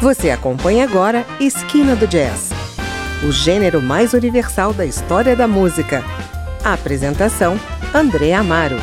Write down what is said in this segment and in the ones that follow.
Você acompanha agora Esquina do Jazz, o gênero mais universal da história da música. A apresentação: André Amaro.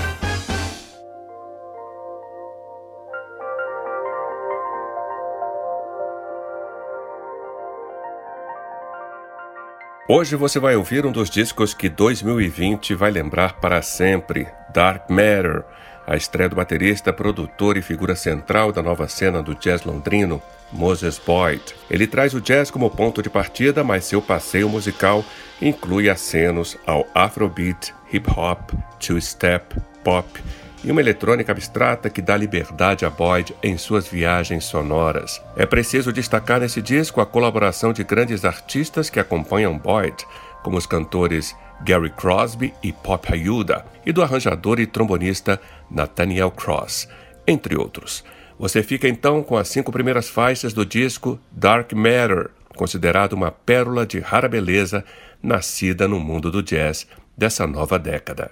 Hoje você vai ouvir um dos discos que 2020 vai lembrar para sempre: Dark Matter, a estreia do baterista, produtor e figura central da nova cena do jazz londrino, Moses Boyd. Ele traz o jazz como ponto de partida, mas seu passeio musical inclui acenos ao afrobeat, hip hop, two-step, pop e uma eletrônica abstrata que dá liberdade a Boyd em suas viagens sonoras. É preciso destacar nesse disco a colaboração de grandes artistas que acompanham Boyd, como os cantores Gary Crosby e Pop Ayuda, e do arranjador e trombonista Nathaniel Cross, entre outros. Você fica então com as cinco primeiras faixas do disco Dark Matter, considerado uma pérola de rara beleza nascida no mundo do jazz dessa nova década.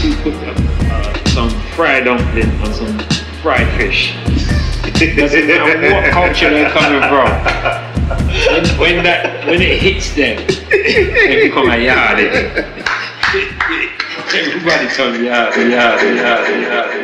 Who put uh, some fried dumpling on some fried fish. Doesn't matter what culture they're coming from. When, when that when it hits them, they become a yardie. Everybody comes yardie, yardie, yardie, yardie,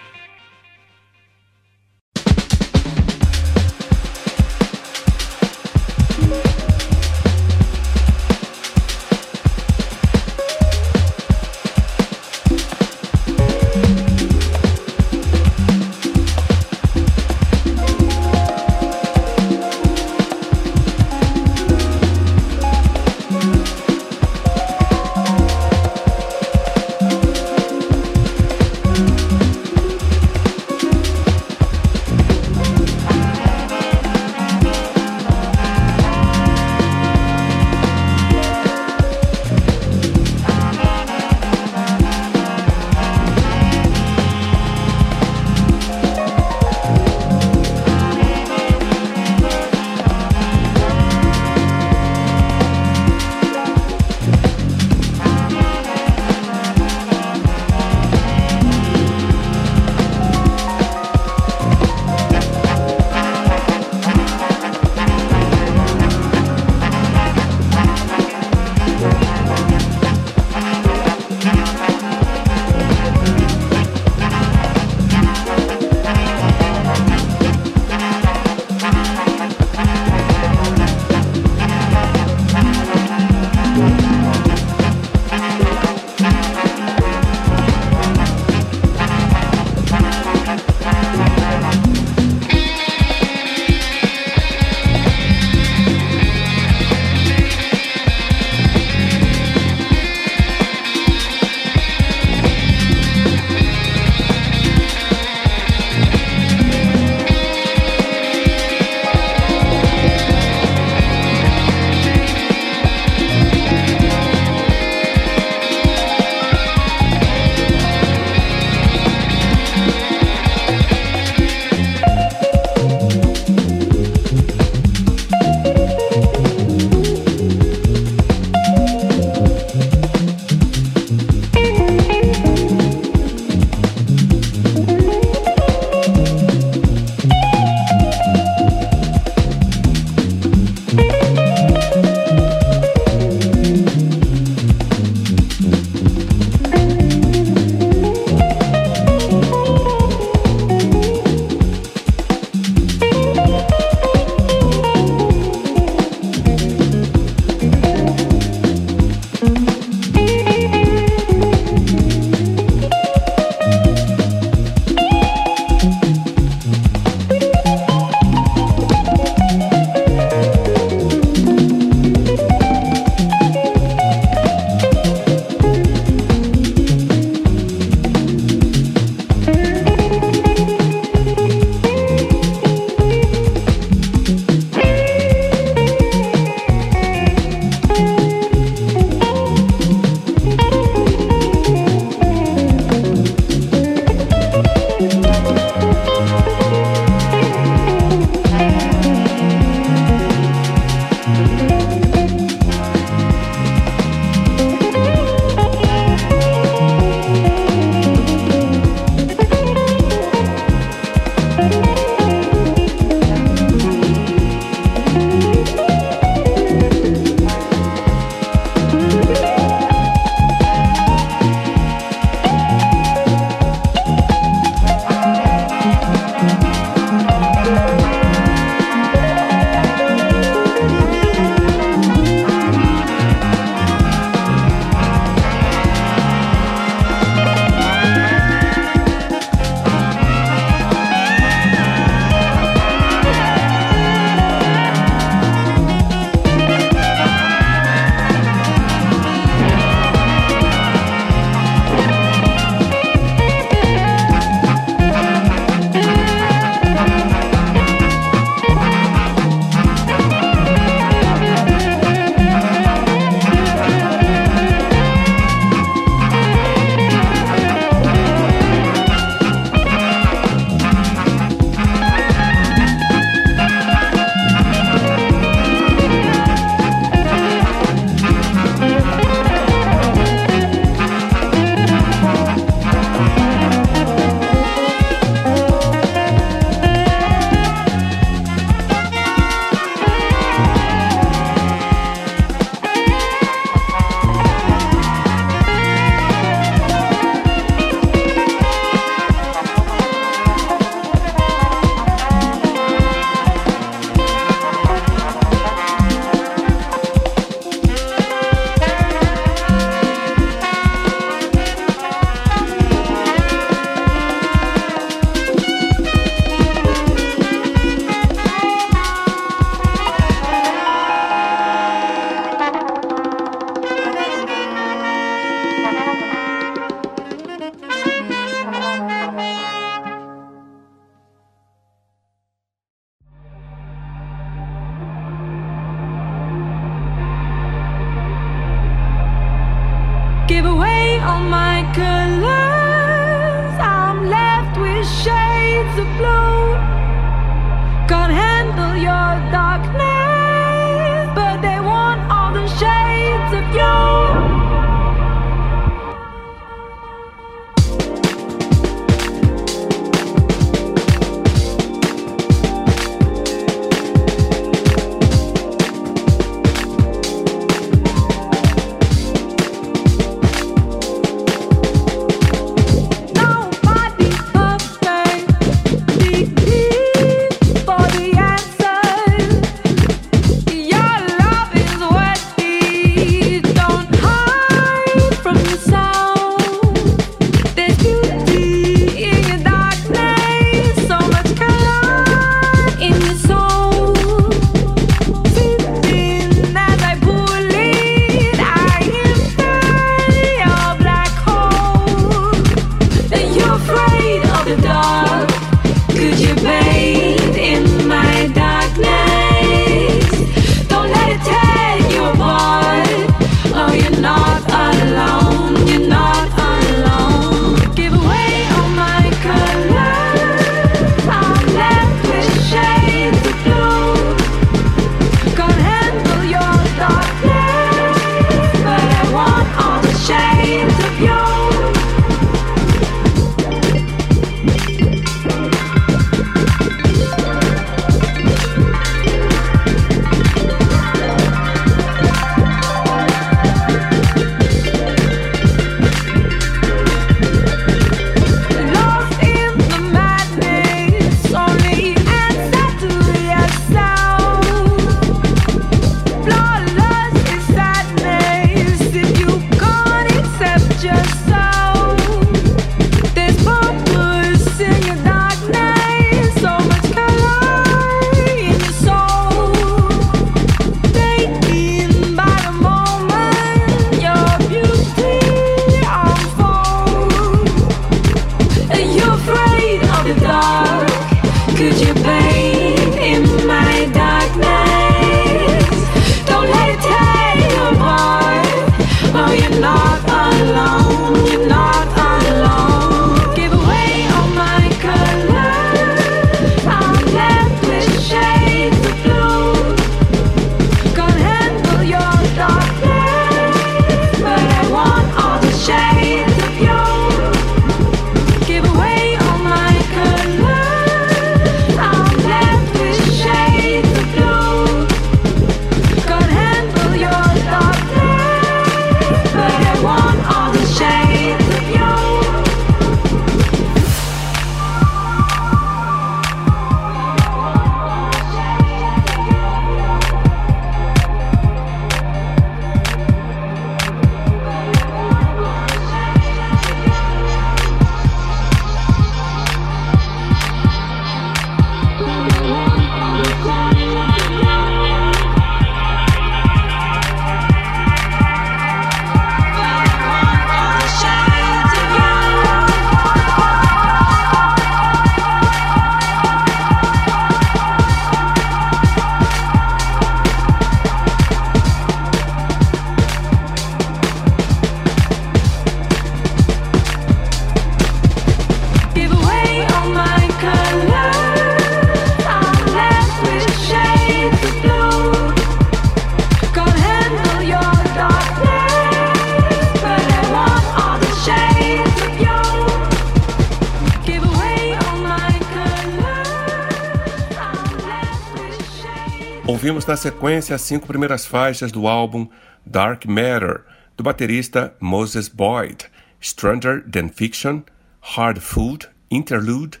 Ouvimos na sequência as cinco primeiras faixas do álbum Dark Matter, do baterista Moses Boyd, Stranger Than Fiction, Hard Food, Interlude,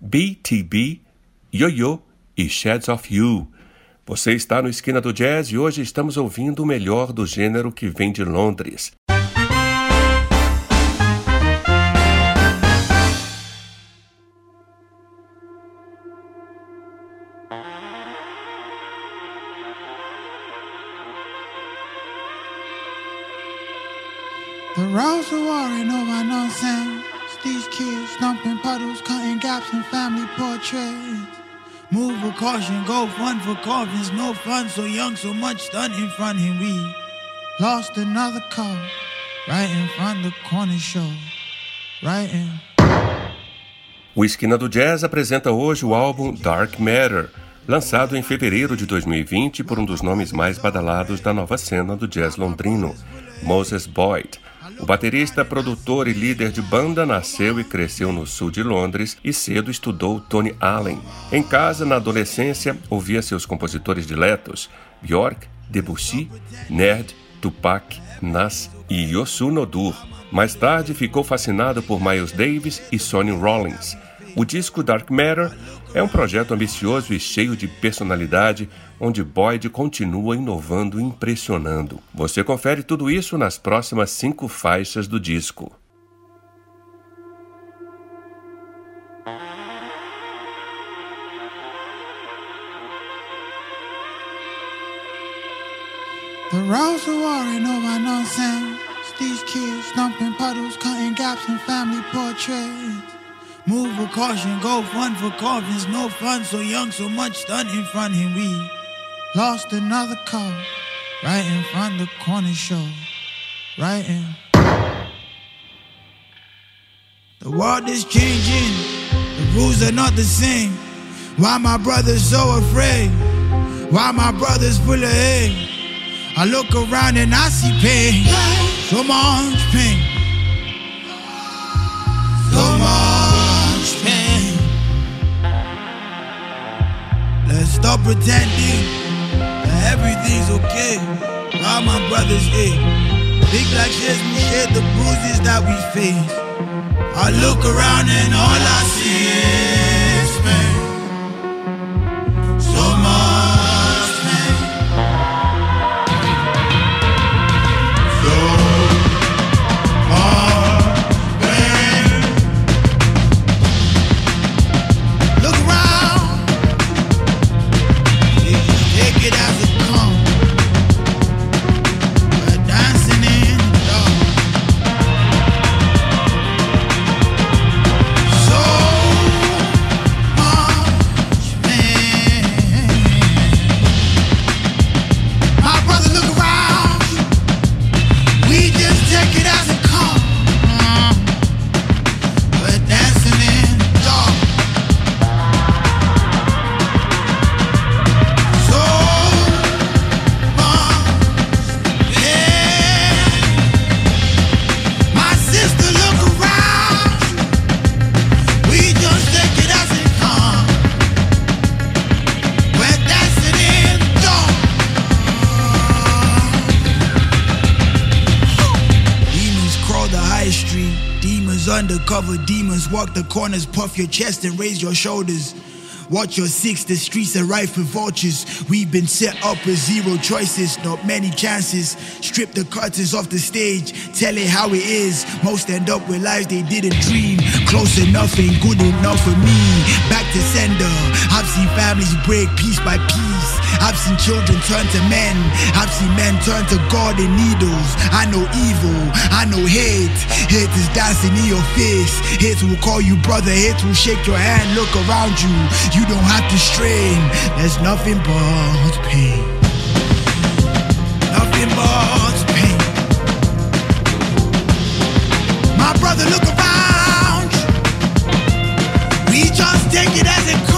BTB, Yo-Yo e Shades of You. Você está no Esquina do Jazz e hoje estamos ouvindo o melhor do gênero que vem de Londres. The roads are worrying over nonsense. These kids dumping puddles, cutting gaps in family portraits. Move with caution, go fun for coffins. No fun, so young, so much done in front of we lost another car right in front of the corner show. Right in. O Esquina do Jazz apresenta hoje o álbum Dark Matter, lançado em fevereiro de 2020 por um dos nomes mais badalados da nova cena do jazz londrino, Moses Boyd. O baterista, produtor e líder de banda nasceu e cresceu no sul de Londres e cedo estudou Tony Allen. Em casa, na adolescência, ouvia seus compositores diletos, Bjork, Debussy, Nerd, Tupac, Nas e Yosuno Dur. Mais tarde, ficou fascinado por Miles Davis e Sonny Rollins. O disco Dark Matter é um projeto ambicioso e cheio de personalidade, onde Boyd continua inovando e impressionando. Você confere tudo isso nas próximas cinco faixas do disco. The roads are worrying over nonsense. These kids dumping puddles, cutting gaps in family portraits. Move with caution, go fun for coffins. No fun, so young, so much done in front of we lost another car right in front of the corner show. Right in. The world is changing, the rules are not the same. Why my brothers so afraid? Why my brothers full of hate? I look around and I see pain, so much pain, stop pretending that everything's okay. All my brothers ate. Big black sheds, we share the bruises that we face. I look around and all I see is The corners. Puff your chest and raise your shoulders. Watch your six, the streets are rife with vultures. We've been set up with zero choices, not many chances. Strip the curtains off the stage, tell it how it is. Most end up with lives they didn't dream. Close enough ain't good enough for me. Back to sender. I've seen families break piece by piece. I've seen children turn to men. I've seen men turn to God and needles. I know evil. I know hate. Hate is dancing in your face. Hate will call you brother. Hate will shake your hand. Look around you. You don't have to strain. There's nothing but pain. Nothing but pain. My brother, look around. We just take it as it comes.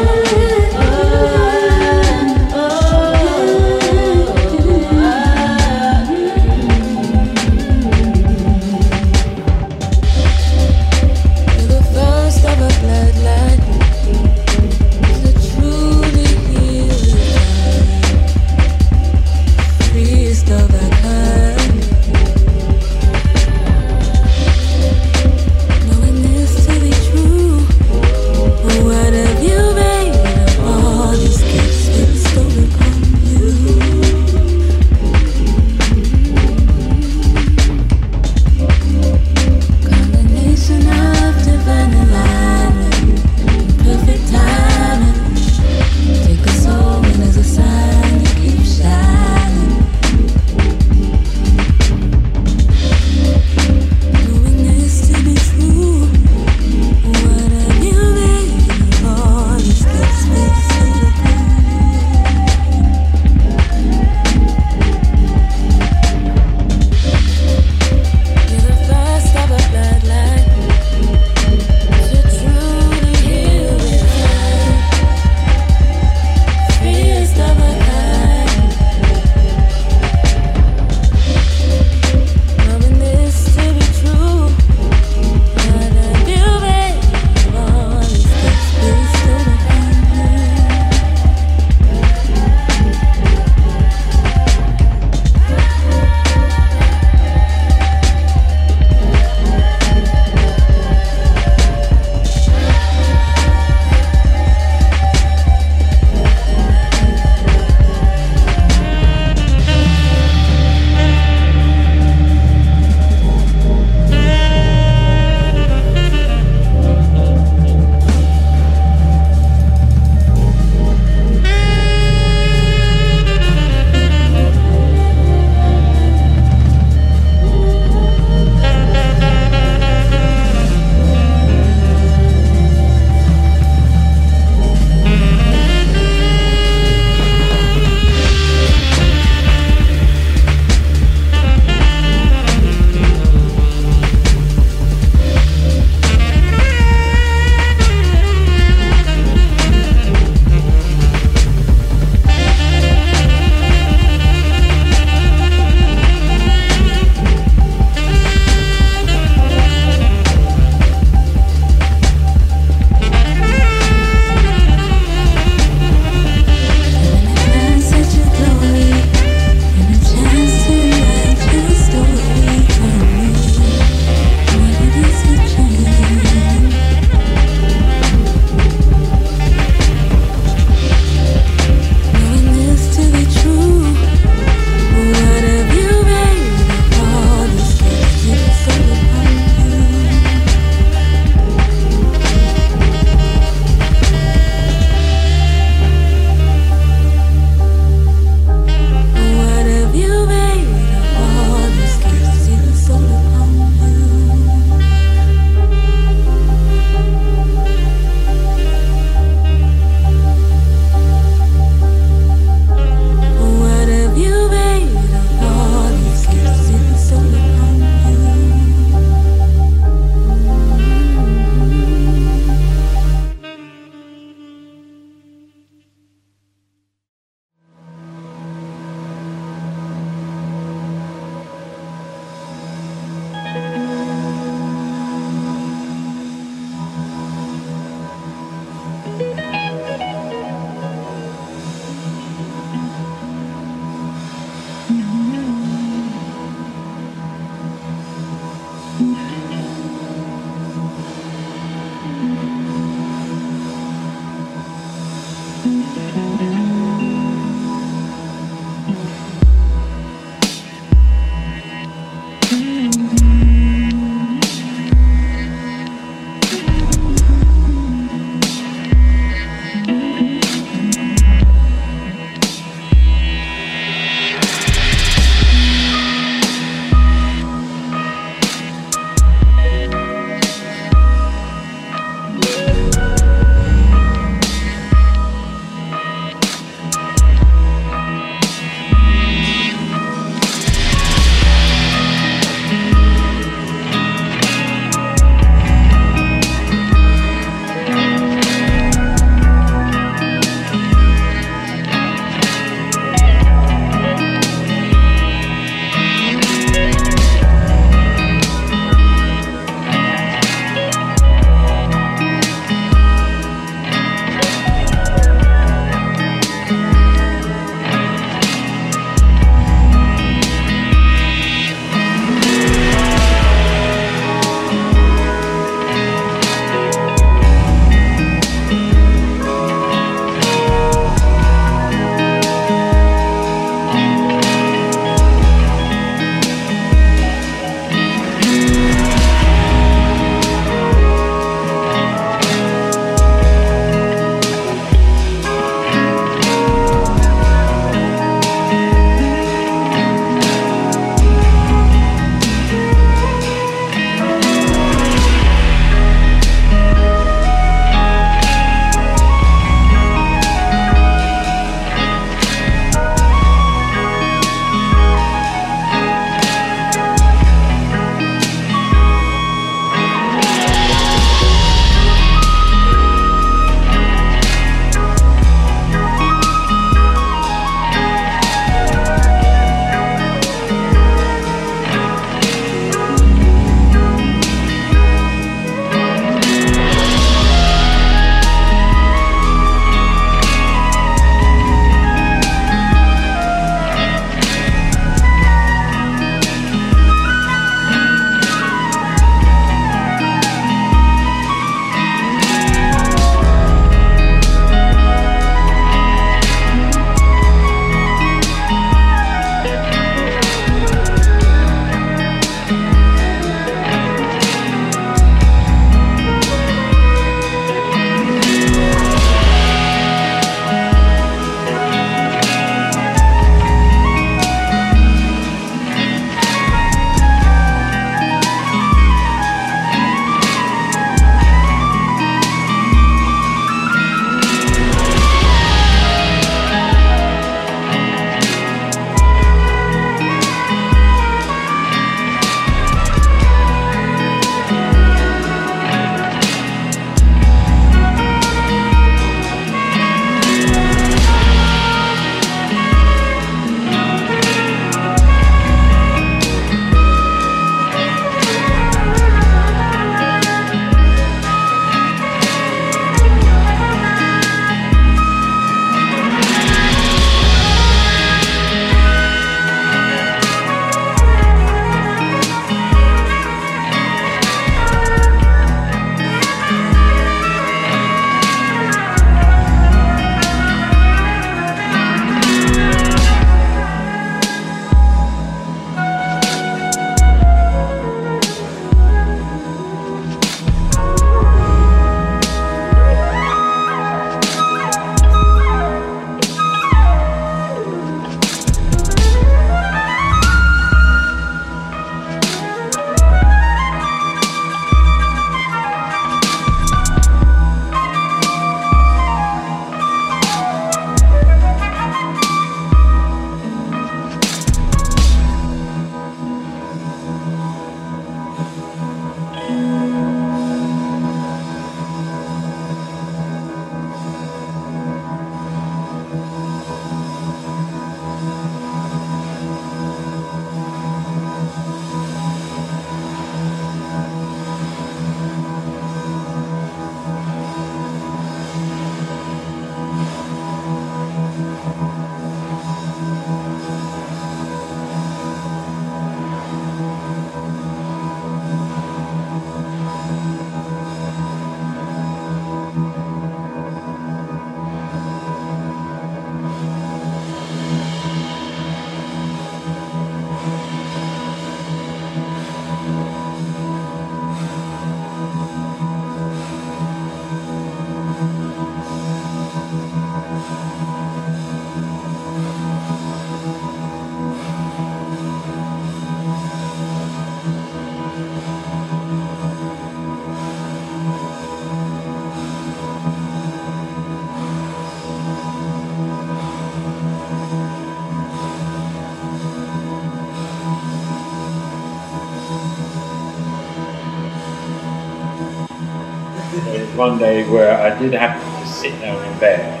One day where I did happen to sit down in bed and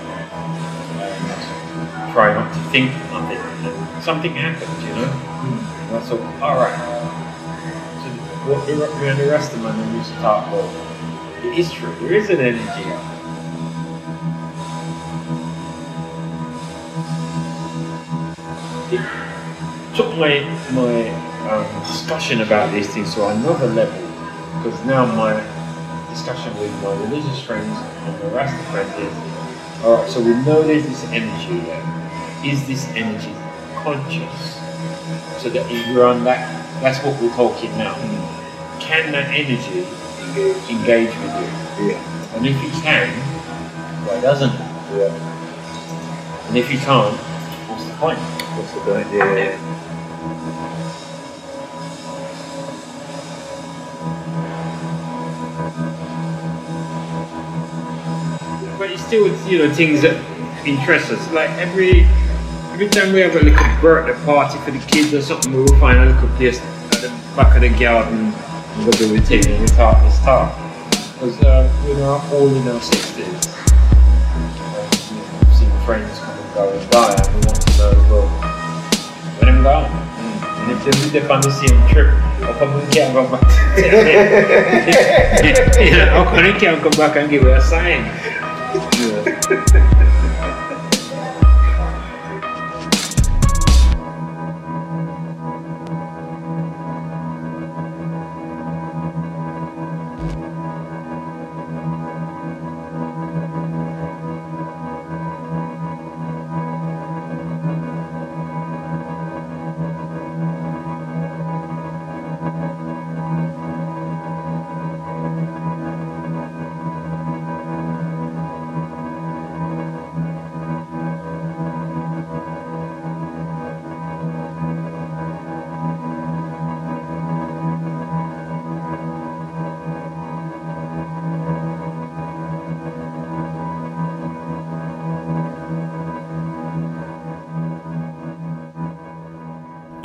try not to think of nothing, and something happened, you know. And I thought, all right. So what me and the rest of my memories start. Well, it is true. There is an energy out there. it took my my um, discussion about these things to another level because now my discussion with my religious friends and my Rasta friends is all right. So we know there's this energy there. Is this energy conscious? So that we're on that. That's what we're talking now. Can that energy engage, engage with you? Yeah. And if you can, why doesn't it? Yeah. And if you can't, what's the point? What's the point? Yeah. yeah. Still, you know, things that interest us. Like every every time we have a little birthday party for the kids or something, we will find a little place at the back of the garden and go do a thing and we talk this talk. Because uh, not all in our sixties. We've seen friends come and go and die, and we want to know, well, when I'm gone. And if they're, they're on the same trip, how come we can't go back? come can't come back and give it a sign? Yeah.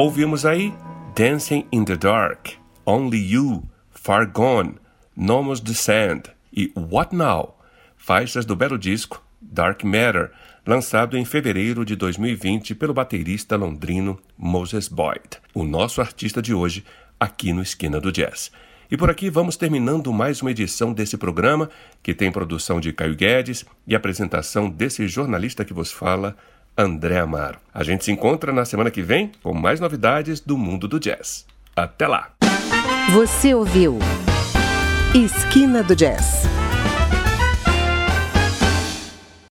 Ouvimos aí Dancing in the Dark, Only You, Far Gone, Nomos Descend e What Now, faixas do belo disco Dark Matter, lançado em fevereiro de 2020 pelo baterista londrino Moses Boyd, o nosso artista de hoje aqui no Esquina do Jazz. E por aqui vamos terminando mais uma edição desse programa, que tem produção de Caio Guedes e apresentação desse jornalista que vos fala, André Amaro. A gente se encontra na semana que vem com mais novidades do mundo do jazz. Até lá! Você ouviu Esquina do Jazz